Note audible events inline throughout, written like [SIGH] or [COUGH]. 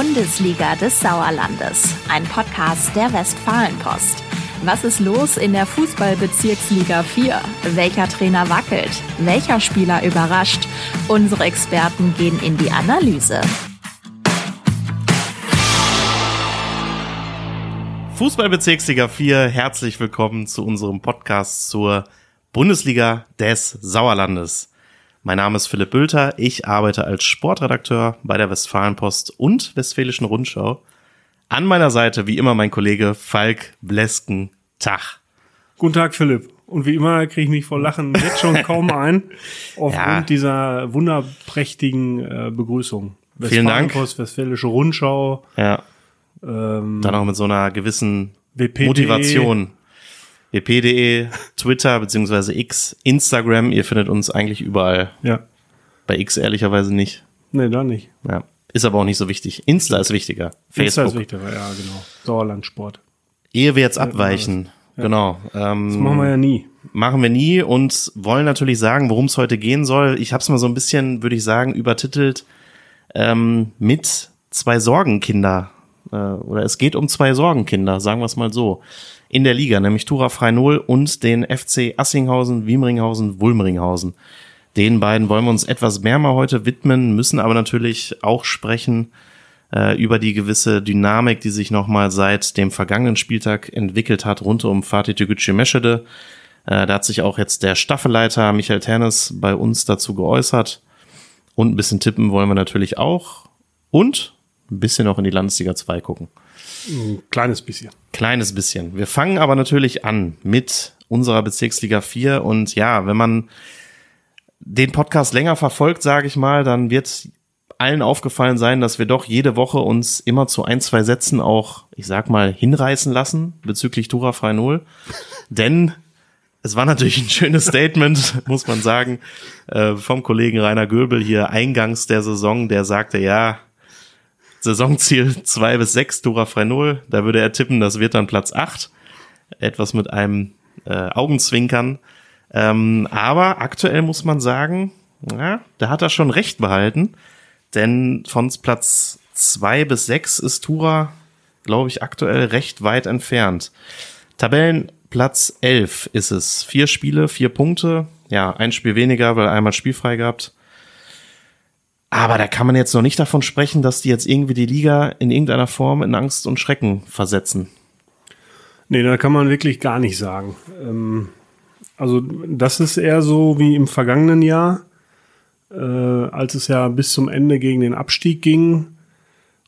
Bundesliga des Sauerlandes, ein Podcast der Westfalenpost. Was ist los in der Fußballbezirksliga 4? Welcher Trainer wackelt? Welcher Spieler überrascht? Unsere Experten gehen in die Analyse. Fußballbezirksliga 4, herzlich willkommen zu unserem Podcast zur Bundesliga des Sauerlandes. Mein Name ist Philipp Bülter, ich arbeite als Sportredakteur bei der Westfalenpost und Westfälischen Rundschau. An meiner Seite wie immer mein Kollege Falk Blesken. Tag. Guten Tag, Philipp. Und wie immer kriege ich mich vor Lachen jetzt schon [LAUGHS] kaum ein, aufgrund ja. dieser wunderprächtigen äh, Begrüßung. Vielen Dank. Westfälische Rundschau. Ja. Ähm, Dann auch mit so einer gewissen WPD. Motivation. wp.de, Twitter beziehungsweise X, Instagram, ihr findet uns eigentlich überall. Ja. Bei X ehrlicherweise nicht. Nee, da nicht. Ja. Ist aber auch nicht so wichtig. Insta ist wichtiger. Facebook. Insta ist wichtiger, ja, genau. Sauerlandsport. Ehe wir jetzt abweichen. Ja. Genau. Ähm, das machen wir ja nie. Machen wir nie und wollen natürlich sagen, worum es heute gehen soll. Ich habe es mal so ein bisschen, würde ich sagen, übertitelt ähm, mit zwei Sorgenkinder äh, oder es geht um zwei Sorgenkinder, sagen wir es mal so, in der Liga, nämlich Tura Freinol und den FC Assinghausen, Wiemringhausen, Wulmringhausen. Den beiden wollen wir uns etwas mehr mal heute widmen, müssen aber natürlich auch sprechen äh, über die gewisse Dynamik, die sich nochmal seit dem vergangenen Spieltag entwickelt hat, rund um Fatih Tegucci Meschede. Äh, da hat sich auch jetzt der Staffelleiter Michael Ternes bei uns dazu geäußert. Und ein bisschen tippen wollen wir natürlich auch. Und ein bisschen auch in die Landesliga 2 gucken. Ein kleines bisschen. Kleines bisschen. Wir fangen aber natürlich an mit unserer Bezirksliga 4 und ja, wenn man den Podcast länger verfolgt, sage ich mal, dann wird allen aufgefallen sein, dass wir doch jede Woche uns immer zu ein, zwei Sätzen auch, ich sag mal, hinreißen lassen bezüglich Tura Frei Null. [LAUGHS] Denn es war natürlich ein schönes Statement, [LAUGHS] muss man sagen, äh, vom Kollegen Rainer Göbel hier eingangs der Saison, der sagte, ja, Saisonziel zwei bis sechs Tura frei null. Da würde er tippen, das wird dann Platz acht. Etwas mit einem äh, Augenzwinkern. Ähm, aber aktuell muss man sagen, ja, da hat er schon recht behalten. Denn von Platz zwei bis sechs ist Tura, glaube ich, aktuell recht weit entfernt. Tabellenplatz elf ist es. Vier Spiele, vier Punkte. Ja, ein Spiel weniger, weil einmal spielfrei gehabt. Aber da kann man jetzt noch nicht davon sprechen, dass die jetzt irgendwie die Liga in irgendeiner Form in Angst und Schrecken versetzen. Nee, da kann man wirklich gar nicht sagen. Ähm, also das ist eher so wie im vergangenen Jahr, äh, als es ja bis zum Ende gegen den Abstieg ging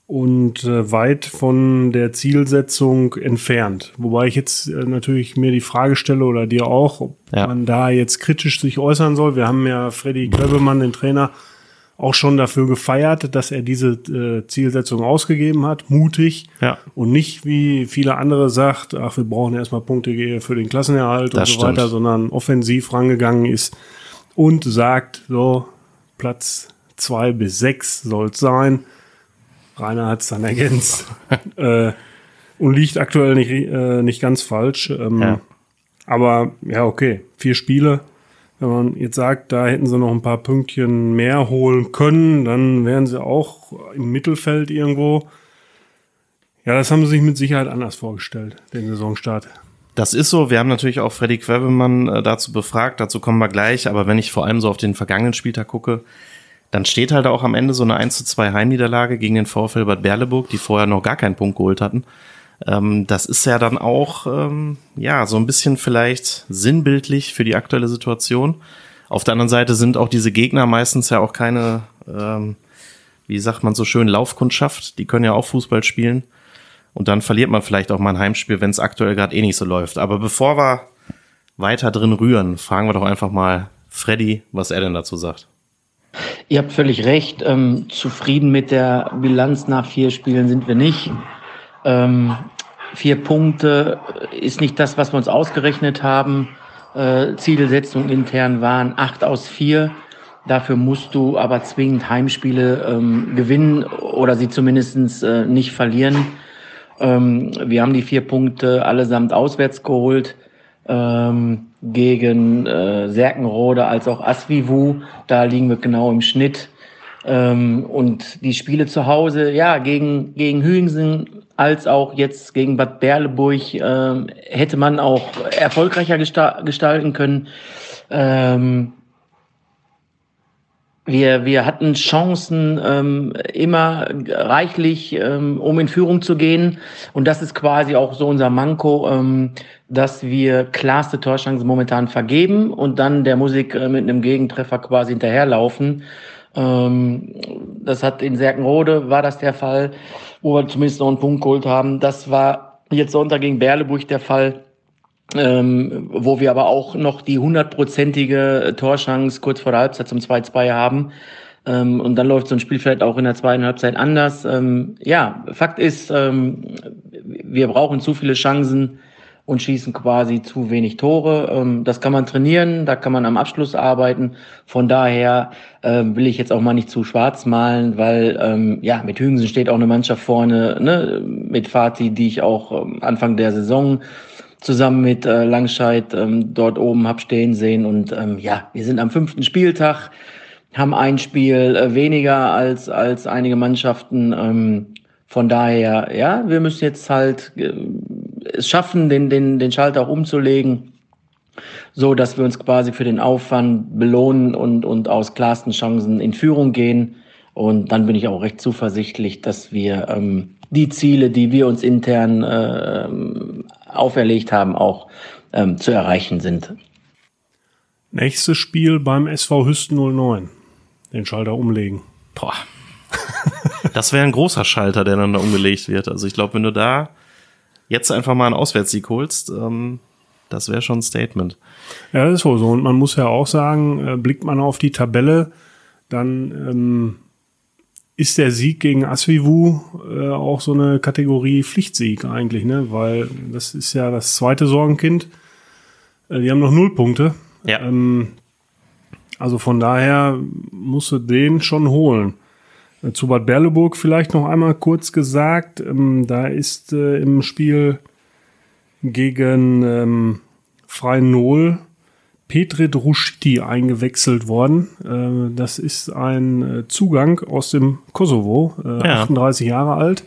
und äh, weit von der Zielsetzung entfernt. Wobei ich jetzt äh, natürlich mir die Frage stelle oder dir auch, ob ja. man da jetzt kritisch sich äußern soll. Wir haben ja Freddy Klöbemann, den Trainer, auch schon dafür gefeiert, dass er diese äh, Zielsetzung ausgegeben hat, mutig ja. und nicht wie viele andere sagt, ach, wir brauchen erstmal Punkte für den Klassenerhalt das und so stimmt. weiter, sondern offensiv rangegangen ist und sagt, so, Platz zwei bis sechs soll es sein. Rainer hat es dann ergänzt [LAUGHS] äh, und liegt aktuell nicht, äh, nicht ganz falsch. Ähm, ja. Aber ja, okay, vier Spiele, wenn man jetzt sagt, da hätten sie noch ein paar Pünktchen mehr holen können, dann wären sie auch im Mittelfeld irgendwo. Ja, das haben sie sich mit Sicherheit anders vorgestellt, den Saisonstart. Das ist so. Wir haben natürlich auch Freddy Quebemann äh, dazu befragt. Dazu kommen wir gleich. Aber wenn ich vor allem so auf den vergangenen Spieltag gucke, dann steht halt auch am Ende so eine 1 zu 2 Heimniederlage gegen den VfL Bad Berleburg, die vorher noch gar keinen Punkt geholt hatten. Ähm, das ist ja dann auch, ähm, ja, so ein bisschen vielleicht sinnbildlich für die aktuelle Situation. Auf der anderen Seite sind auch diese Gegner meistens ja auch keine, ähm, wie sagt man so schön, Laufkundschaft. Die können ja auch Fußball spielen. Und dann verliert man vielleicht auch mal ein Heimspiel, wenn es aktuell gerade eh nicht so läuft. Aber bevor wir weiter drin rühren, fragen wir doch einfach mal Freddy, was er denn dazu sagt. Ihr habt völlig recht. Ähm, zufrieden mit der Bilanz nach vier Spielen sind wir nicht. Ähm, vier Punkte ist nicht das, was wir uns ausgerechnet haben. Äh, Zielsetzung intern waren acht aus vier. Dafür musst du aber zwingend Heimspiele ähm, gewinnen oder sie zumindest äh, nicht verlieren. Ähm, wir haben die vier Punkte allesamt auswärts geholt ähm, gegen äh, Serkenrode als auch Asvivu. Da liegen wir genau im Schnitt. Ähm, und die Spiele zu Hause, ja, gegen, gegen Hüingsen als auch jetzt gegen Bad Berleburg ähm, hätte man auch erfolgreicher gestalten können. Ähm, wir, wir hatten Chancen ähm, immer reichlich, ähm, um in Führung zu gehen. Und das ist quasi auch so unser Manko, ähm, dass wir klarste Torchancen momentan vergeben und dann der Musik äh, mit einem Gegentreffer quasi hinterherlaufen. Ähm, das hat in Serkenrode war das der Fall, wo wir zumindest noch einen Punkt geholt haben. Das war jetzt Sonntag gegen Berleburg der Fall ähm, wo wir aber auch noch die hundertprozentige Torschance kurz vor der Halbzeit zum 2-2 haben. Ähm, und dann läuft so ein Spiel vielleicht auch in der zweiten Halbzeit anders. Ähm, ja, Fakt ist, ähm, wir brauchen zu viele Chancen und schießen quasi zu wenig Tore. Ähm, das kann man trainieren, da kann man am Abschluss arbeiten. Von daher äh, will ich jetzt auch mal nicht zu schwarz malen, weil ähm, ja mit Hügensen steht auch eine Mannschaft vorne, ne, mit Fatih, die ich auch ähm, Anfang der Saison zusammen mit äh, Langscheid ähm, dort oben hab stehen sehen. Und ähm, ja, wir sind am fünften Spieltag, haben ein Spiel äh, weniger als, als einige Mannschaften. Ähm, von daher, ja, wir müssen jetzt halt es schaffen, den, den, den Schalter auch umzulegen, so dass wir uns quasi für den Aufwand belohnen und, und aus klarsten Chancen in Führung gehen. Und dann bin ich auch recht zuversichtlich, dass wir ähm, die Ziele, die wir uns intern äh, auferlegt haben, auch ähm, zu erreichen sind. Nächstes Spiel beim SV Hüsten 09. Den Schalter umlegen. Boah. Das wäre ein großer Schalter, der dann da umgelegt wird. Also ich glaube, wenn du da jetzt einfach mal einen Auswärtssieg holst, ähm, das wäre schon ein Statement. Ja, das ist wohl so. Und man muss ja auch sagen, äh, blickt man auf die Tabelle, dann ähm, ist der Sieg gegen Asvivu äh, auch so eine Kategorie Pflichtsieg eigentlich, ne? Weil das ist ja das zweite Sorgenkind. Äh, die haben noch null Punkte. Ja. Ähm, also von daher musst du den schon holen. Zu Bad Berleburg vielleicht noch einmal kurz gesagt. Ähm, da ist äh, im Spiel gegen ähm, Freien Null Petrit Rushti eingewechselt worden. Äh, das ist ein äh, Zugang aus dem Kosovo, ja. 38 Jahre alt.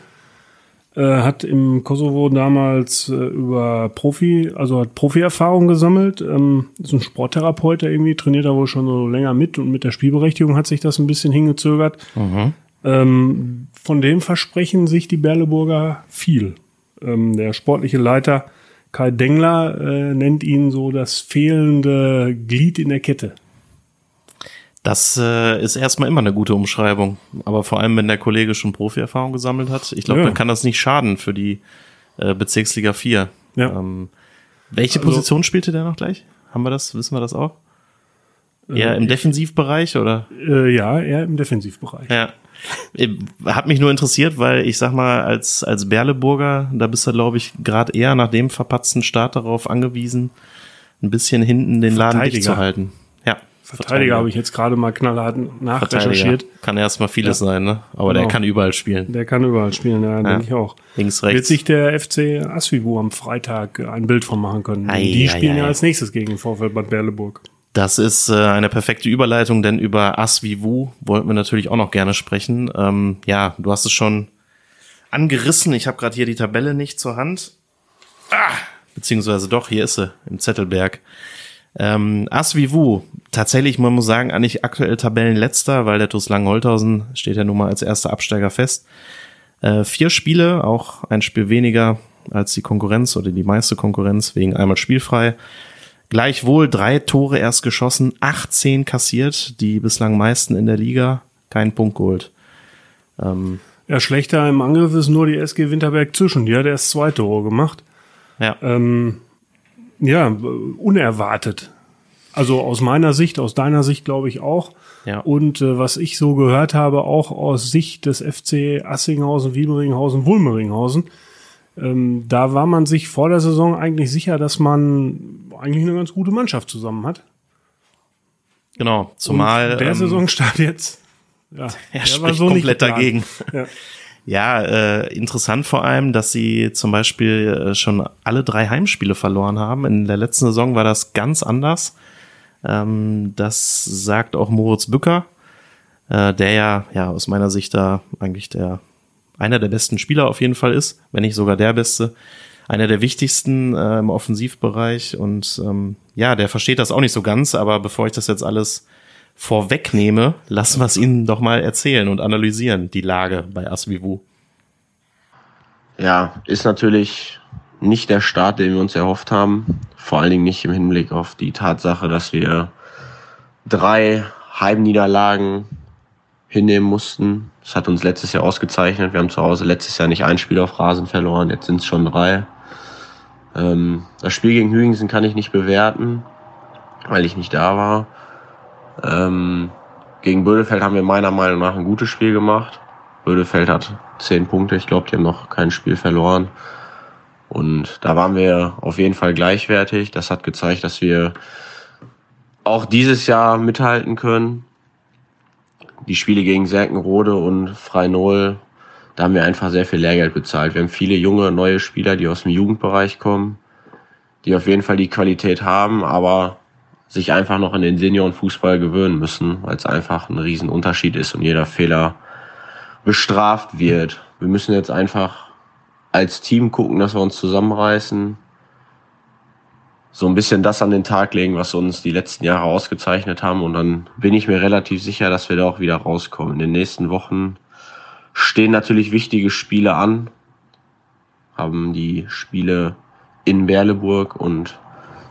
Hat im Kosovo damals über Profi, also hat Profi-Erfahrung gesammelt. Ähm, ist ein Sporttherapeut, der irgendwie trainiert da wohl schon so länger mit und mit der Spielberechtigung hat sich das ein bisschen hingezögert. Mhm. Ähm, von dem versprechen sich die Berleburger viel. Ähm, der sportliche Leiter Kai Dengler äh, nennt ihn so das fehlende Glied in der Kette. Das äh, ist erstmal immer eine gute Umschreibung. Aber vor allem, wenn der Kollege schon Profi-Erfahrung gesammelt hat, ich glaube, ja. dann kann das nicht schaden für die äh, Bezirksliga 4. Ja. Ähm, welche also, Position spielte der noch gleich? Haben wir das? Wissen wir das auch? Eher äh, im Defensivbereich oder? Äh, ja, eher im Defensivbereich. Ja. Hat mich nur interessiert, weil ich sag mal, als, als Berleburger, da bist du, glaube ich, gerade eher nach dem verpatzten Start darauf angewiesen, ein bisschen hinten den Laden dicht zu halten. Ja. Verteidiger habe ich jetzt gerade mal knallhart nachrecherchiert. Kann erstmal vieles ja. sein, ne? Aber genau. der kann überall spielen. Der kann überall spielen, ja, ja. denke ich auch. Links, rechts. Wird sich der FC Asvivu am Freitag ein Bild von machen können. Ei, Die spielen ei, ja als nächstes gegen VfL Bad Berleburg. Das ist äh, eine perfekte Überleitung, denn über As Vivu wollten wir natürlich auch noch gerne sprechen. Ähm, ja, du hast es schon angerissen. Ich habe gerade hier die Tabelle nicht zur Hand. Ah, beziehungsweise doch, hier ist sie, im Zettelberg. Ähm, As Vivu, tatsächlich, man muss sagen, eigentlich aktuell Tabellenletzter, weil der TuS Langenholthausen steht ja nun mal als erster Absteiger fest. Äh, vier Spiele, auch ein Spiel weniger als die Konkurrenz oder die meiste Konkurrenz, wegen einmal spielfrei. Gleichwohl drei Tore erst geschossen, 18 kassiert, die bislang meisten in der Liga, keinen Punkt geholt. Ähm, ja, schlechter im Angriff ist nur die SG Winterberg zwischen. Die hat erst zwei Tore gemacht. Ja. Ähm, ja, unerwartet. Also aus meiner Sicht, aus deiner Sicht glaube ich auch. Ja. Und äh, was ich so gehört habe, auch aus Sicht des FC Assinghausen, Wiederinghausen, Wulmeringhausen, ähm, da war man sich vor der Saison eigentlich sicher, dass man eigentlich eine ganz gute Mannschaft zusammen hat. Genau, zumal. Und der ähm, Saisonstart jetzt. Ja, [LAUGHS] er spricht so komplett dagegen. Ja. Ja, äh, interessant vor allem, dass sie zum Beispiel äh, schon alle drei Heimspiele verloren haben. In der letzten Saison war das ganz anders. Ähm, das sagt auch Moritz Bücker. äh, der ja, ja aus meiner Sicht da eigentlich der einer der besten Spieler auf jeden Fall ist, wenn nicht sogar der beste, einer der wichtigsten äh, im Offensivbereich und ähm, ja, der versteht das auch nicht so ganz, aber bevor ich das jetzt alles vorwegnehme, lassen wir es Ihnen doch mal erzählen und analysieren, die Lage bei Asvivu. Ja, ist natürlich nicht der Start, den wir uns erhofft haben. Vor allen Dingen nicht im Hinblick auf die Tatsache, dass wir drei Heimniederlagen hinnehmen mussten. Das hat uns letztes Jahr ausgezeichnet. Wir haben zu Hause letztes Jahr nicht ein Spiel auf Rasen verloren, jetzt sind es schon drei. Ähm, das Spiel gegen Hügensen kann ich nicht bewerten, weil ich nicht da war. Ähm, gegen Bödefeld haben wir meiner Meinung nach ein gutes Spiel gemacht. Bödefeld hat zehn Punkte, ich glaube, die haben noch kein Spiel verloren. Und da waren wir auf jeden Fall gleichwertig. Das hat gezeigt, dass wir auch dieses Jahr mithalten können. Die Spiele gegen Serkenrode und Freinol, da haben wir einfach sehr viel Lehrgeld bezahlt. Wir haben viele junge, neue Spieler, die aus dem Jugendbereich kommen, die auf jeden Fall die Qualität haben, aber sich einfach noch in den Seniorenfußball gewöhnen müssen, weil es einfach ein Riesenunterschied ist und jeder Fehler bestraft wird. Wir müssen jetzt einfach als Team gucken, dass wir uns zusammenreißen, so ein bisschen das an den Tag legen, was uns die letzten Jahre ausgezeichnet haben. Und dann bin ich mir relativ sicher, dass wir da auch wieder rauskommen. In den nächsten Wochen stehen natürlich wichtige Spiele an, haben die Spiele in Berleburg und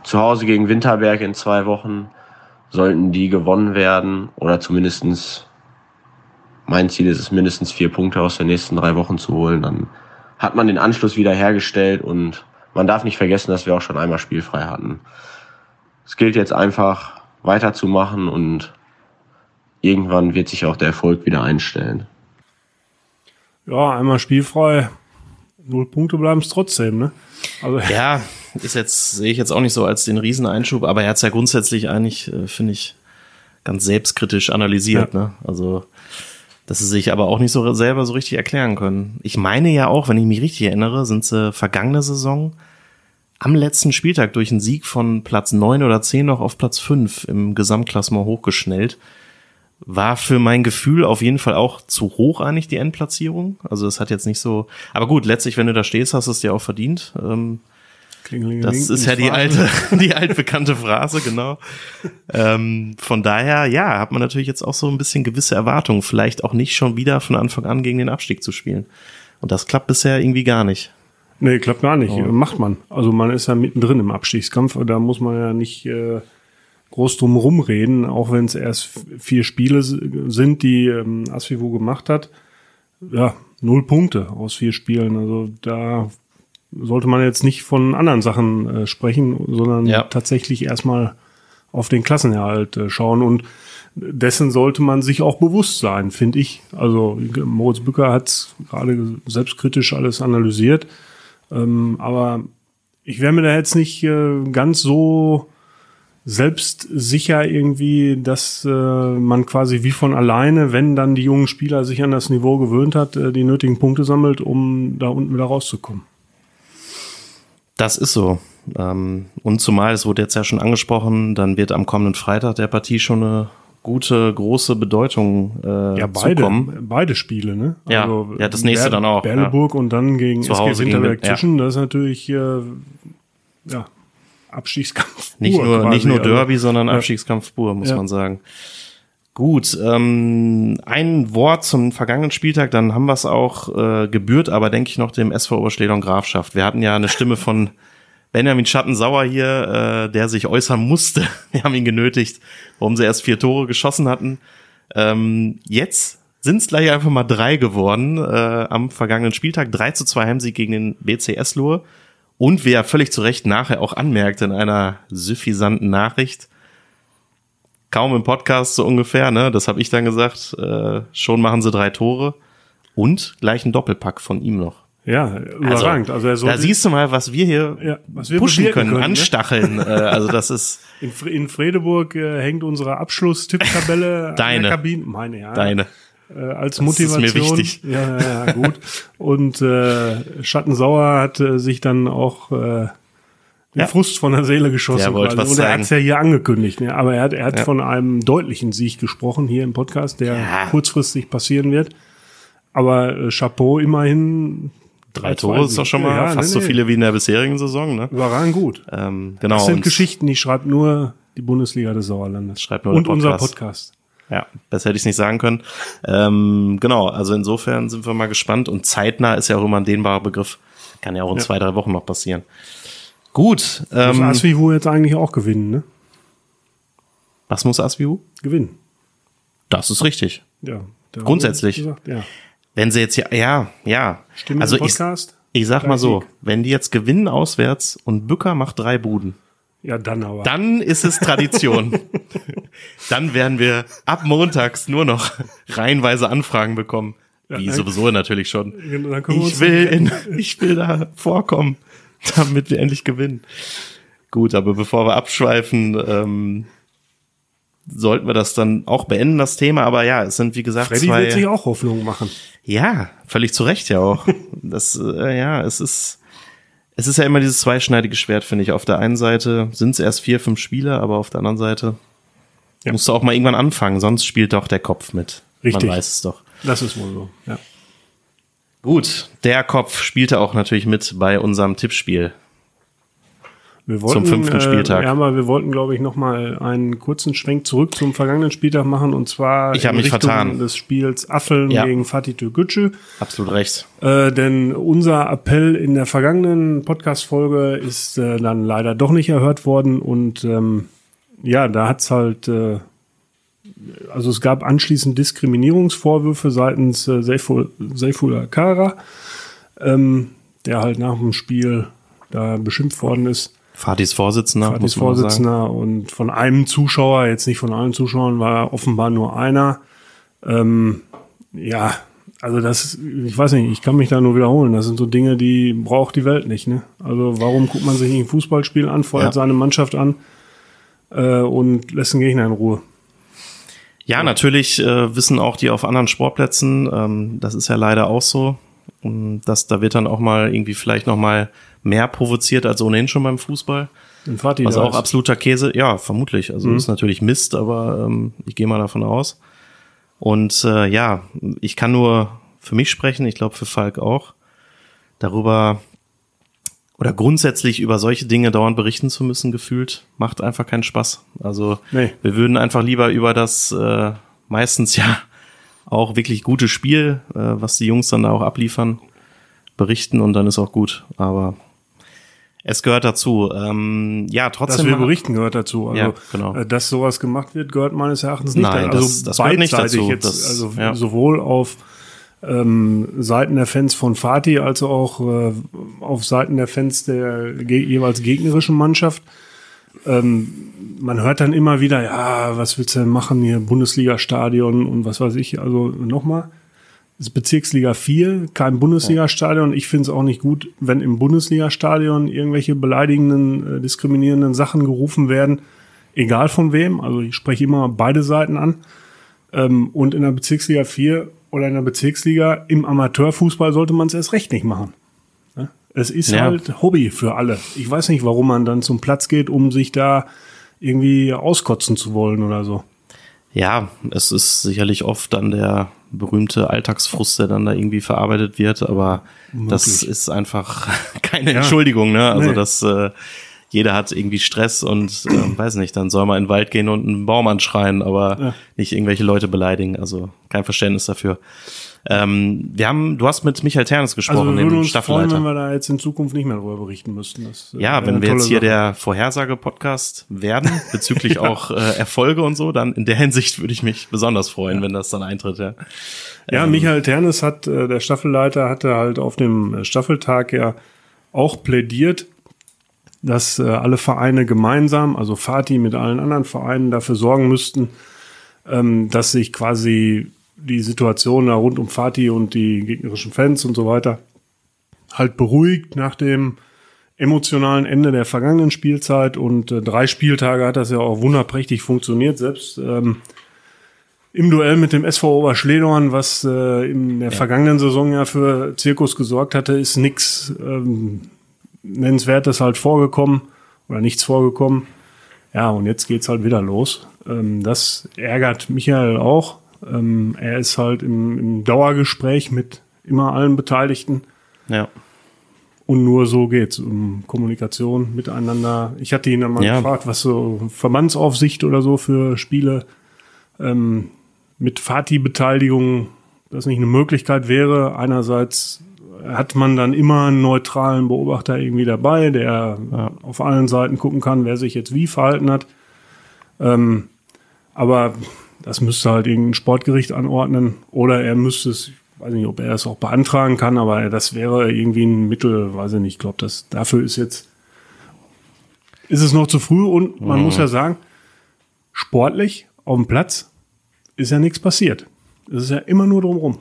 zu Hause gegen Winterberg in zwei Wochen. Sollten die gewonnen werden oder zumindestens mein Ziel ist es, mindestens vier Punkte aus den nächsten drei Wochen zu holen, dann hat man den Anschluss wieder hergestellt und man darf nicht vergessen, dass wir auch schon einmal spielfrei hatten. Es gilt jetzt einfach weiterzumachen und irgendwann wird sich auch der Erfolg wieder einstellen. Ja, einmal spielfrei, null Punkte bleiben es trotzdem, ne? Also ja, ist jetzt, sehe ich jetzt auch nicht so als den Rieseneinschub, aber er hat es ja grundsätzlich eigentlich, äh, finde ich, ganz selbstkritisch analysiert, ja. ne? Also, dass sie sich aber auch nicht so selber so richtig erklären können. Ich meine ja auch, wenn ich mich richtig erinnere, sind sie vergangene Saison am letzten Spieltag durch einen Sieg von Platz neun oder zehn noch auf Platz fünf im Gesamtklassement hochgeschnellt. War für mein Gefühl auf jeden Fall auch zu hoch eigentlich die Endplatzierung. Also es hat jetzt nicht so. Aber gut, letztlich, wenn du da stehst, hast du es dir auch verdient. Ähm, das ist ja die alte, [LAUGHS] die altbekannte Phrase, genau. ähm, von daher, ja, hat man natürlich jetzt auch so ein bisschen gewisse Erwartungen, vielleicht auch nicht schon wieder von Anfang an gegen den Abstieg zu spielen. Und das klappt bisher irgendwie gar nicht. Nee, klappt gar nicht. Oh. Macht man. Also man ist ja mittendrin im Abstiegskampf. Da muss man ja nicht äh, groß drum rumreden, auch wenn es erst vier Spiele sind, die ähm, Asfivo gemacht hat. Ja, null Punkte aus vier Spielen. Also da sollte man jetzt nicht von anderen Sachen äh, sprechen, sondern ja. tatsächlich erstmal auf den Klassenerhalt äh, schauen und dessen sollte man sich auch bewusst sein, finde ich. Also Moritz Bücker hat gerade selbstkritisch alles analysiert, ähm, aber ich wäre mir da jetzt nicht äh, ganz so selbstsicher irgendwie, dass äh, man quasi wie von alleine, wenn dann die jungen Spieler sich an das Niveau gewöhnt hat, äh, die nötigen Punkte sammelt, um da unten wieder rauszukommen. Das ist so. Ähm, und zumal, es wurde jetzt ja schon angesprochen, dann wird am kommenden Freitag der Partie schon eine gute, große Bedeutung äh, ja, beide, zukommen. beide Spiele, ne? Also ja, ja, das nächste Ber dann auch. Berleburg ja. und dann gegen Zu SG Winterberg zwischen, ja. das ist natürlich äh, ja, Abstiegskampf. Nicht nur, quasi, nicht nur Derby, also, sondern Abstiegskampf pur, muss man sagen. Gut, ähm, ein Wort zum vergangenen Spieltag, dann haben wir es auch äh, gebührt, aber denke ich noch dem SV Oberschledern Grafschaft. Wir hatten ja eine Stimme von [LAUGHS] Benjamin Schattensauer hier, äh, der sich äußern musste. [LAUGHS] Wir haben ihn genötigt, warum sie erst vier Tore geschossen hatten. Ähm, jetzt sind es gleich einfach mal drei geworden äh, am vergangenen Spieltag. 3 zu 2 Heimsieg gegen den BC Eslohe. Und wie er völlig zu Recht nachher auch anmerkte in einer suffisanten Nachricht, kaum im Podcast so ungefähr, ne? Das habe ich dann gesagt. Äh, schon machen sie drei Tore und gleich ein Doppelpack von ihm noch. Ja, überragend. Also, also da siehst du mal, was wir hier ja, was wir pushen können, können, ne? anstacheln. Ne? [LAUGHS] also das ist in, in Fredeburg äh, hängt unsere Abschlusstipptabelle Deine. der Kabine. Meine ja. Deine. Äh, als das Motivation. ist mir wichtig. Ja, ja, gut. Und äh, Schattensauer hat äh, sich dann auch äh, den Ja. Frust von der Seele geschossen. Wollte quasi. was Und er hat es ja hier angekündigt. Ne? Aber er hat, er hat Ja. von einem deutlichen Sieg gesprochen hier im Podcast, der Ja. kurzfristig passieren wird. Aber äh, Chapeau immerhin. Drei 3-2 Tore ist doch schon mal Ja, fast nee, so nee. viele wie in der bisherigen Saison. Ne? Überragend gut. Ähm, genau. Das sind Geschichten, die schreibt nur die Bundesliga des Sauerlandes. Schreibt nur Und der unser Podcast. Podcast. Ja, besser hätte ich es nicht sagen können. Ähm, genau, also insofern sind wir mal gespannt und zeitnah ist ja auch immer ein dehnbarer Begriff. Kann ja auch in Ja. zwei, drei Wochen noch passieren. Gut, Muss ähm, Asvivu jetzt eigentlich auch gewinnen, ne? was muss Asviu? Gewinnen. Das ist richtig. Ja. Grundsätzlich. Gesagt, ja. Wenn sie jetzt ja, ja, ja. Stimme also im ich, Podcast? ich sag mal so, Sieg. wenn die jetzt gewinnen auswärts und Bücker macht drei Buden, Ja, dann aber. dann ist es Tradition. [LAUGHS] dann werden wir ab montags nur noch reihenweise Anfragen bekommen. Wie dann- sowieso natürlich schon. Genau, Ich will, in, ich will da vorkommen, [LAUGHS] damit wir endlich gewinnen. Gut, aber bevor wir abschweifen, ähm, sollten wir das dann auch beenden, das Thema. Aber ja, es sind wie gesagt Freddy zwei. wird sich auch Hoffnung machen. Ja, völlig zu Recht ja auch. [LAUGHS] Das, äh, ja, es ist, es ist ja immer dieses zweischneidige Schwert, finde ich. Auf der einen Seite sind es erst vier, fünf Spieler, aber auf der anderen Seite Ja. musst du auch mal irgendwann anfangen, sonst spielt doch der Kopf mit. Richtig. Man weiß es doch. Das ist wohl so. Ja. Gut, der Kopf spielte auch natürlich mit bei unserem Tippspiel. Wir wollten, fünften Spieltag. Äh, ja, aber wir wollten, glaube ich, noch mal einen kurzen Schwenk zurück zum vergangenen Spieltag machen und zwar Ich in mich Richtung vertan. des Spiels Affeln Ja. gegen Fatih Türkgücü. Absolut recht. Äh, denn unser Appell in der vergangenen Podcast-Folge ist äh, dann leider doch nicht erhört worden und ähm, ja, da hat's halt, äh, also es gab anschließend Diskriminierungsvorwürfe seitens äh, Seiful, Seiful Akara, ähm, der halt nach dem Spiel da beschimpft worden ist. Fatis Vorsitzender, sagen. Vorsitzender und von einem Zuschauer, jetzt nicht von allen Zuschauern, war offenbar nur einer. Ähm, ja, also das, ich weiß nicht, ich kann mich da nur wiederholen. Das sind so Dinge, die braucht die Welt nicht. Ne? Also warum guckt man sich nicht ein Fußballspiel an, feuert Ja. seine Mannschaft an äh, und lässt den Gegner in Ruhe? Ja, natürlich äh, wissen auch die auf anderen Sportplätzen, ähm, das ist ja leider auch so, dass da wird dann auch mal irgendwie vielleicht noch mal mehr provoziert als ohnehin schon beim Fußball. Fatih Was auch ist. absoluter Käse, ja, vermutlich. Also ist natürlich Mist, aber ähm, ich gehe mal davon aus. Und äh, ja, ich kann nur für mich sprechen, ich glaube für Falk auch, darüber oder grundsätzlich über solche Dinge dauernd berichten zu müssen, gefühlt, macht einfach keinen Spaß. Also Nee. wir würden einfach lieber über das äh, meistens ja auch wirklich gute Spiel, äh, was die Jungs dann da auch abliefern, berichten und dann ist auch gut. Aber es gehört dazu. Ähm, ja, Dass trotzdem. wir berichten gehört dazu. Also, Ja, genau. äh, dass sowas gemacht wird, gehört meines Erachtens nicht. Nein, also das- das gehört nicht beidseitig dazu. Jetzt, Das- also ja. sowohl auf ähm, Seiten der Fans von Fatih als auch äh, auf Seiten der Fans der ge jeweils gegnerischen Mannschaft. Ähm, man hört dann immer wieder, ja, was willst du denn machen hier, Bundesliga-Stadion und was weiß ich. Also nochmal, ist Bezirksliga 4, kein Bundesliga-Stadion. Ich finde es auch nicht gut, wenn im Bundesliga-Stadion irgendwelche beleidigenden, äh, diskriminierenden Sachen gerufen werden, egal von wem. Also ich spreche immer beide Seiten an. Ähm, und in der Bezirksliga 4 oder in der Bezirksliga im Amateurfußball sollte man es erst recht nicht machen. Ja? Es ist Ja. halt Hobby für alle. Ich weiß nicht, warum man dann zum Platz geht, um sich da irgendwie auskotzen zu wollen oder so. Ja, es ist sicherlich oft dann der berühmte Alltagsfrust, der dann da irgendwie verarbeitet wird, aber das Möglich. ist einfach keine Entschuldigung, ne? Also Nee. das äh, jeder hat irgendwie Stress und ähm, [CLEARS THROAT] weiß nicht, dann soll man in den Wald gehen und einen Baum anschreien, aber Ja. nicht irgendwelche Leute beleidigen. Also kein Verständnis dafür. Ähm, wir haben, du hast mit Michael Ternes Also gesprochen, würden dem uns freuen, Staffelleiter. wenn wir da jetzt in Zukunft nicht mehr darüber berichten müssten. Das, äh, Ja, wenn wir jetzt hier Sache. der Vorhersage-Podcast werden, [LAUGHS] bezüglich auch äh, Erfolge und so, dann in der Hinsicht würde ich mich besonders freuen, wenn das dann eintritt, ja. Ja, Ähm. Michael Ternes hat, äh, der Staffelleiter, hatte halt auf dem äh, Staffeltag ja auch plädiert, dass äh, alle Vereine gemeinsam, also Fatih mit allen anderen Vereinen dafür sorgen müssten, ähm, dass sich quasi die Situation da rund um Fatih und die gegnerischen Fans und so weiter halt beruhigt nach dem emotionalen Ende der vergangenen Spielzeit und äh, drei Spieltage hat das ja auch wunderprächtig funktioniert. Selbst ähm, im Duell mit dem SV Oberschledorn, was äh, in der vergangenen Saison ja für Zirkus gesorgt hatte, ist nix ähm, Nennenswertes halt vorgekommen. oder nichts vorgekommen. Ja, und jetzt geht's halt wieder los. Ähm, das ärgert Michael auch. Ähm, er ist halt im, im Dauergespräch mit immer allen Beteiligten. Ja. Und nur so geht's um Kommunikation miteinander. Ich hatte ihn dann mal Ja. gefragt, was so Verbandsaufsicht oder so für Spiele ähm, mit Fatih-Beteiligung das nicht eine Möglichkeit wäre. Einerseits hat man dann immer einen neutralen Beobachter irgendwie dabei, der auf allen Seiten gucken kann, wer sich jetzt wie verhalten hat. Ähm, aber das müsste halt irgendein Sportgericht anordnen oder er müsste es, ich weiß nicht, ob er es auch beantragen kann, aber das wäre irgendwie ein Mittel, weiß ich nicht, ich glaube, das dafür ist jetzt ist es noch zu früh und man muss ja sagen, sportlich auf dem Platz ist ja nichts passiert. Es ist ja immer nur drumrum.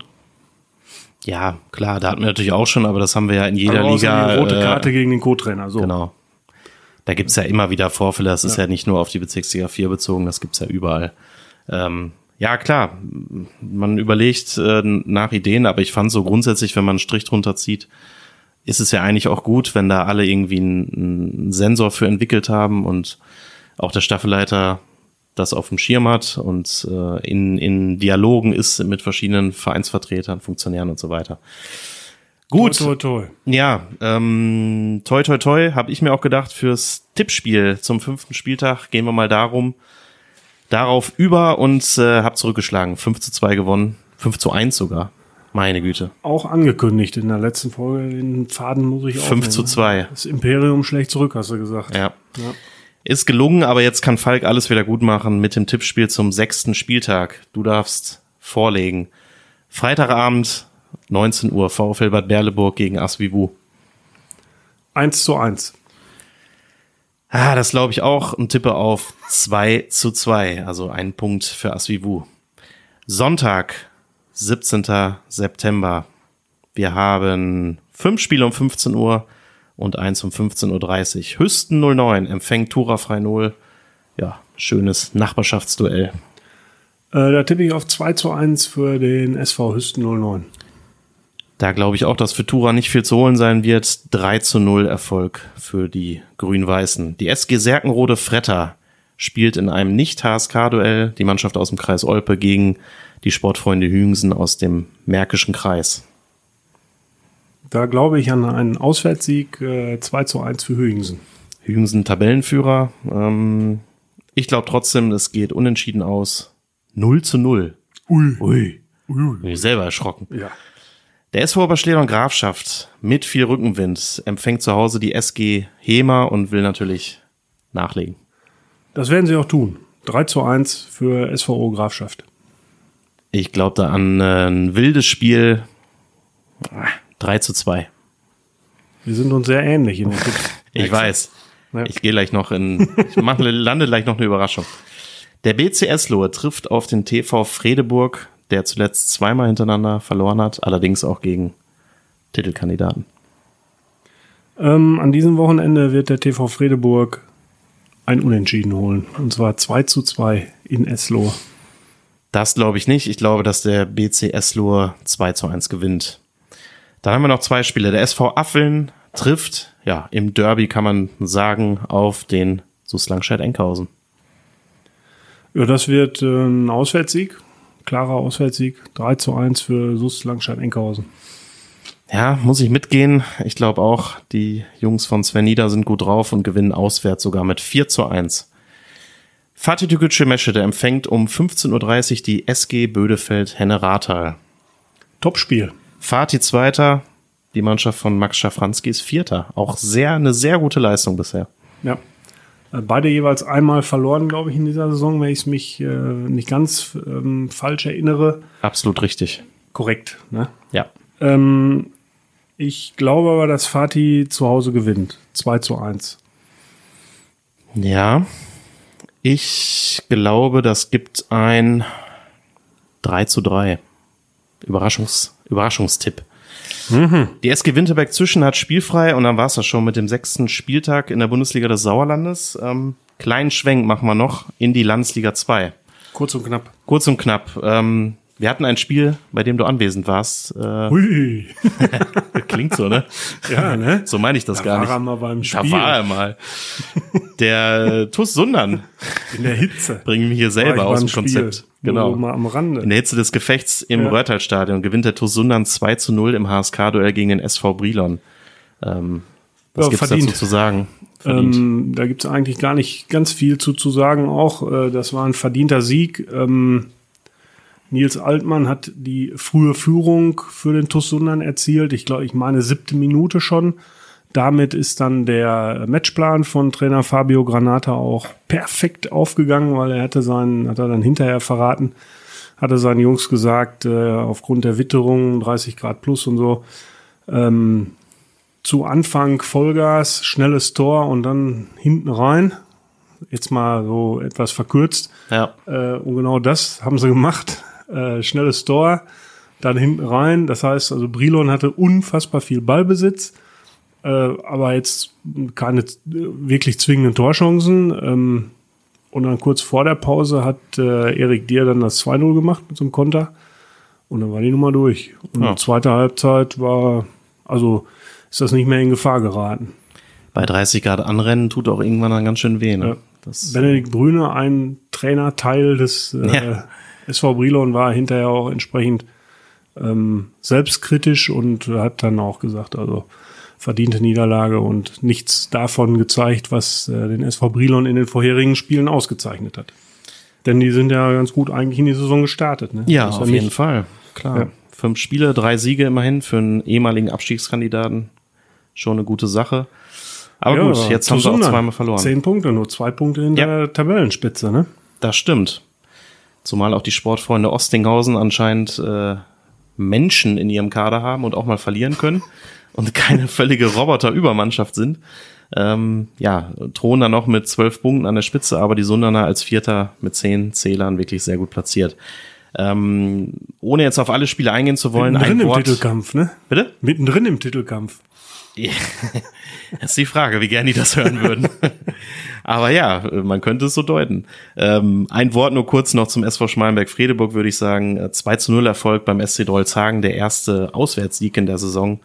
Ja, klar, da hatten wir natürlich auch schon, aber das haben wir ja in jeder Also Liga. die rote äh, Karte gegen den Co-Trainer. So. Genau. Da gibt's ja immer wieder Vorfälle, das ist ja nicht nur auf die Bezirksliga 4 bezogen, das gibt's ja überall. Ähm, ja, klar, man überlegt äh, nach Ideen, aber ich fand so grundsätzlich, wenn man einen Strich drunter zieht, ist es ja eigentlich auch gut, wenn da alle irgendwie einen, einen Sensor für entwickelt haben und auch der Staffelleiter das auf dem Schirm hat und äh, in, in Dialogen ist mit verschiedenen Vereinsvertretern, Funktionären und so weiter. Gut, Toi, toi, toi. ja, ähm, toi toi toi, habe ich mir auch gedacht, fürs Tippspiel zum fünften Spieltag gehen wir mal darum, darauf über und äh, hab zurückgeschlagen. 5 zu 2 gewonnen, 5 zu 1 sogar. Meine Güte. Auch angekündigt in der letzten Folge. Den Faden muss ich auch. 5 zu 2. Das Imperium schlägt zurück, hast du gesagt. Ja. Ja. Ist gelungen, aber jetzt kann Falk alles wieder gut machen mit dem Tippspiel zum sechsten Spieltag. Du darfst vorlegen. Freitagabend, 19 Uhr, VfL Bad Berleburg gegen Asvivu. 1 zu 1. Ah, das glaube ich auch und tippe auf 2 zu 2, also ein Punkt für Asvivu. Sonntag, 17. September. Wir haben fünf Spiele um 15 Uhr und eins um 15.30 Uhr. Hüsten 09 empfängt Tura frei 0. Ja, schönes Nachbarschaftsduell. Äh, da tippe ich auf 2 zu 1 für den SV Hüsten 09. Da glaube ich auch, dass für Tura nicht viel zu holen sein wird. 3 zu 0 Erfolg für die Grün-Weißen. Die SG Serkenrode Fretter spielt in einem Nicht-HSK-Duell die Mannschaft aus dem Kreis Olpe gegen die Sportfreunde Hüngsen aus dem Märkischen Kreis. Da glaube ich an einen Auswärtssieg äh, 2 zu 1 für Hüingsen. Hüngsen Tabellenführer. Ähm, ich glaube trotzdem, es geht unentschieden aus. 0 zu 0. Ui. Ui. Bin ich selber erschrocken. Ja. Der SV Oberschleder Grafschaft mit viel Rückenwind empfängt zu Hause die SG Hema und will natürlich nachlegen. Das werden sie auch tun. 3 zu 1 für SVO Grafschaft. Ich glaube da an äh, ein wildes Spiel. Ah, 3 zu 2. Wir sind uns sehr ähnlich in den Tipps. [LAUGHS] Ich weiß. Ja. Ich gehe gleich noch in, ich mache, lande gleich noch eine Überraschung. Der BCS Lohe trifft auf den TV Fredeburg, der zuletzt zweimal hintereinander verloren hat, allerdings auch gegen Titelkandidaten. Ähm, an diesem Wochenende wird der TV Fredeburg ein Unentschieden holen. Und zwar 2 zu 2 in Eslohe. Das glaube ich nicht. Ich glaube, dass der BCS Lohe 2 zu 1 gewinnt. Dann haben wir noch zwei Spiele. Der SV Affeln trifft, ja, im Derby kann man sagen, auf den SUS Langscheid-Enkhausen. Ja, das wird äh, ein Auswärtssieg. Klarer Auswärtssieg. 3 zu 1 für SUS Langstein-Enkhausen. Ja, muss ich mitgehen. Ich glaube auch, die Jungs von Sven Nieder sind gut drauf und gewinnen auswärts sogar mit 4 zu 1. Fatih Tükücü Meschede empfängt um 15.30 Uhr die SG Bödefeld Henne Rathal. Topspiel. Fatih Zweiter, die Mannschaft von Max Schafranski ist Vierter. Auch sehr, eine sehr gute Leistung bisher. Ja. Äh, Beide jeweils einmal verloren, glaube ich, in dieser Saison, wenn ich es mich äh, nicht ganz ähm, falsch erinnere. Absolut richtig. Korrekt. Ne? Ja. Ähm, ich glaube aber, dass Fatih zu Hause gewinnt. 2 zu 1. Ja. Ich glaube, das gibt ein 3 zu 3. Überraschungs, Überraschungstipp. Die SG Winterberg Zwischen hat spielfrei und dann war es das schon mit dem sechsten Spieltag in der Bundesliga des Sauerlandes. Ähm, kleinen Schwenk machen wir noch in die Landesliga 2. Kurz und knapp. Kurz und knapp. Ähm, Wir hatten ein Spiel, bei dem du anwesend warst. Äh, Hui. [LAUGHS] klingt so, ne? Ja, ne? So meine ich das Da gar war nicht. er mal beim Da Spiel. war er mal. Der äh, TuS Sundern In der Hitze. bringen wir hier War selber aus dem Konzept. Genau. Nur mal am Rande. In der Hitze des Gefechts im Ja. Röhrtal-Stadion gewinnt der TuS Sundern 2 zu 0 im HSK-Duell gegen den SV Brilon. Ähm, was Ja, gibt's verdient. dazu zu sagen? Ähm, da gibt's eigentlich gar nicht ganz viel zu, zu sagen. Auch äh, das war ein verdienter Sieg. Ähm, Nils Altmann hat die frühe Führung für den TuS Sundern erzielt. Ich glaube, ich meine siebte Minute schon. Damit ist dann der Matchplan von Trainer Fabio Granata auch perfekt aufgegangen, weil er hatte seinen, hat er dann hinterher verraten, hatte seinen Jungs gesagt, äh, aufgrund der Witterung 30 Grad plus und so, ähm, zu Anfang Vollgas, schnelles Tor und dann hinten rein. Jetzt mal so etwas verkürzt. Ja. Äh, und genau das haben sie gemacht. Äh, schnelles Tor, dann hinten rein. Das heißt, also Brilon hatte unfassbar viel Ballbesitz, äh, aber jetzt keine wirklich zwingenden Torchancen. Ähm, und dann kurz vor der Pause hat äh, Erik Dier dann das 2-0 gemacht mit so einem Konter. Und dann war die Nummer durch. Und Ja. zweite Halbzeit war, also ist das nicht mehr in Gefahr geraten. Bei 30 Grad anrennen tut auch irgendwann dann ganz schön weh. Ne? Ja. Das, Benedikt Brüne, ein Trainerteil des äh, Ja. SV Brilon, war hinterher auch entsprechend ähm, selbstkritisch und hat dann auch gesagt, also verdiente Niederlage und nichts davon gezeigt, was äh, den SV Brilon in den vorherigen Spielen ausgezeichnet hat. Denn die sind ja ganz gut eigentlich in die Saison gestartet. Ne? ja, auf nicht- jeden Fall. Klar. Ja. Fünf Spiele, drei Siege immerhin für einen ehemaligen Abstiegskandidaten. Schon eine gute Sache. Aber Ja, gut, jetzt haben sie auch zweimal verloren. Zehn Punkte, nur zwei Punkte in Ja. der Tabellenspitze. Ne? Das stimmt. Zumal auch die Sportfreunde Ostinghausen anscheinend äh, Menschen in ihrem Kader haben und auch mal verlieren können [LAUGHS] und keine völlige Roboter-Übermannschaft sind. Ähm, ja, thronen dann noch mit zwölf Punkten an der Spitze, aber die Sunderner als Vierter mit zehn Zählern wirklich sehr gut platziert. Ähm, ohne jetzt auf alle Spiele eingehen zu wollen, Mittendrin ein im Wort. Titelkampf, ne? Bitte? Mittendrin im Titelkampf. [LAUGHS] Das ist die Frage, wie gern die das hören würden. [LAUGHS] Aber ja, man könnte es so deuten. Ähm, ein Wort nur kurz noch zum SV Schmalenberg-Fredeburg, würde ich sagen. Äh, 2 zu 0 Erfolg beim SC Drolzhagen, der erste Auswärtssieg in der Saison.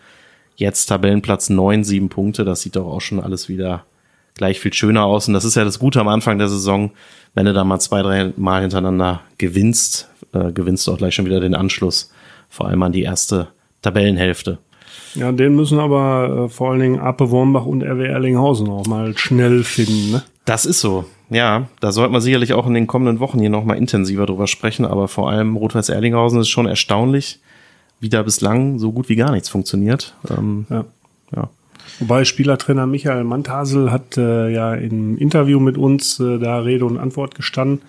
Jetzt Tabellenplatz 9, 7 Punkte. Das sieht doch auch schon alles wieder gleich viel schöner aus. Und das ist ja das Gute am Anfang der Saison. Wenn du da mal zwei, drei Mal hintereinander gewinnst, äh, gewinnst du auch gleich schon wieder den Anschluss. Vor allem an die erste Tabellenhälfte. Ja, den müssen aber äh, vor allen Dingen Ape Wormbach und RW Erlinghausen auch mal schnell finden. Ne? Das ist so. Ja, da sollte man sicherlich auch in den kommenden Wochen hier nochmal intensiver drüber sprechen, aber vor allem Rot-Weiß Erlinghausen ist schon erstaunlich, wie da bislang so gut wie gar nichts funktioniert. Ähm, Ja. ja. Wobei Spielertrainer Michael Manthasel hat äh, ja im Interview mit uns äh, da Rede und Antwort gestanden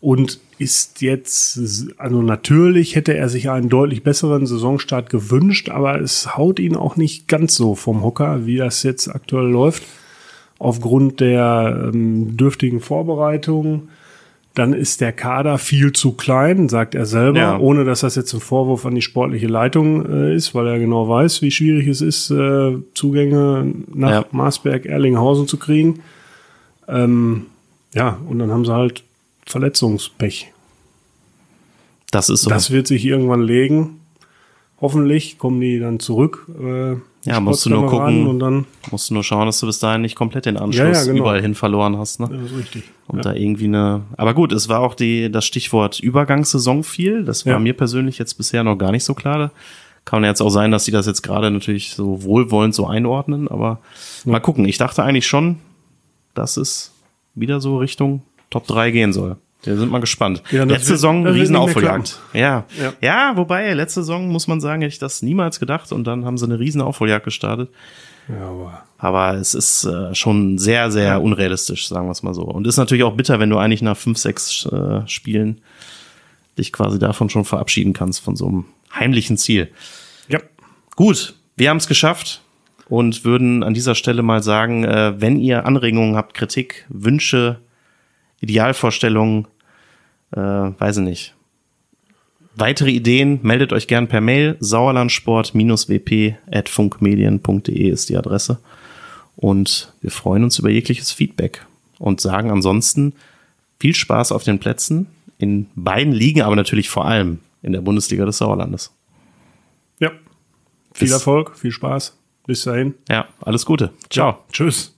und ist jetzt, also natürlich hätte er sich einen deutlich besseren Saisonstart gewünscht, aber es haut ihn auch nicht ganz so vom Hocker, wie das jetzt aktuell läuft. Aufgrund der ähm, dürftigen Vorbereitung, dann ist der Kader viel zu klein, sagt er selber, Ja. ohne dass das jetzt ein Vorwurf an die sportliche Leitung äh, ist, weil er genau weiß, wie schwierig es ist, äh, Zugänge nach Ja. Marsberg, Erlinghausen zu kriegen. Ähm, ja, und dann haben sie halt Verletzungspech. Das ist so. Das wird sich irgendwann legen. Hoffentlich kommen die dann zurück. Äh, Ja, musst du nur gucken. Und dann, Musst du nur schauen, dass du bis dahin nicht komplett den Anschluss Ja, ja, genau. überall hin verloren hast. Ne? das ist richtig. Und ja. da irgendwie eine. Aber gut, es war auch die, das Stichwort Übergangssaison viel. Das war mir persönlich jetzt bisher noch gar nicht so klar. Kann jetzt auch sein, dass sie das jetzt gerade natürlich so wohlwollend so einordnen, aber mal gucken. Ich dachte eigentlich schon, dass es wieder so Richtung Top 3 gehen soll. Wir sind mal gespannt. Ja, letzte wird- Saison das wird riesen nicht mehr Aufholjagd. Ja. Ja. ja. wobei, letzte Saison muss man sagen, hätte ich das niemals gedacht und dann haben sie eine riesen Aufholjagd gestartet. ja, aber Aber es ist äh, schon sehr, sehr unrealistisch, sagen wir es mal so. Und ist natürlich auch bitter, wenn du eigentlich nach fünf, sechs äh, Spielen dich quasi davon schon verabschieden kannst, von so einem heimlichen Ziel. ja. Gut, wir haben es geschafft und würden an dieser Stelle mal sagen, äh, wenn ihr Anregungen habt, Kritik, Wünsche, Idealvorstellungen, äh, weiß ich nicht. Weitere Ideen, meldet euch gern per Mail. sauerlandsport-wp.funkmedien.de ist die Adresse. Und wir freuen uns über jegliches Feedback und sagen ansonsten viel Spaß auf den Plätzen in beiden Ligen, aber natürlich vor allem in der Bundesliga des Sauerlandes. Ja. Viel Bis- Erfolg, viel Spaß. Bis dahin. Ja, alles Gute. Ciao. Tschüss.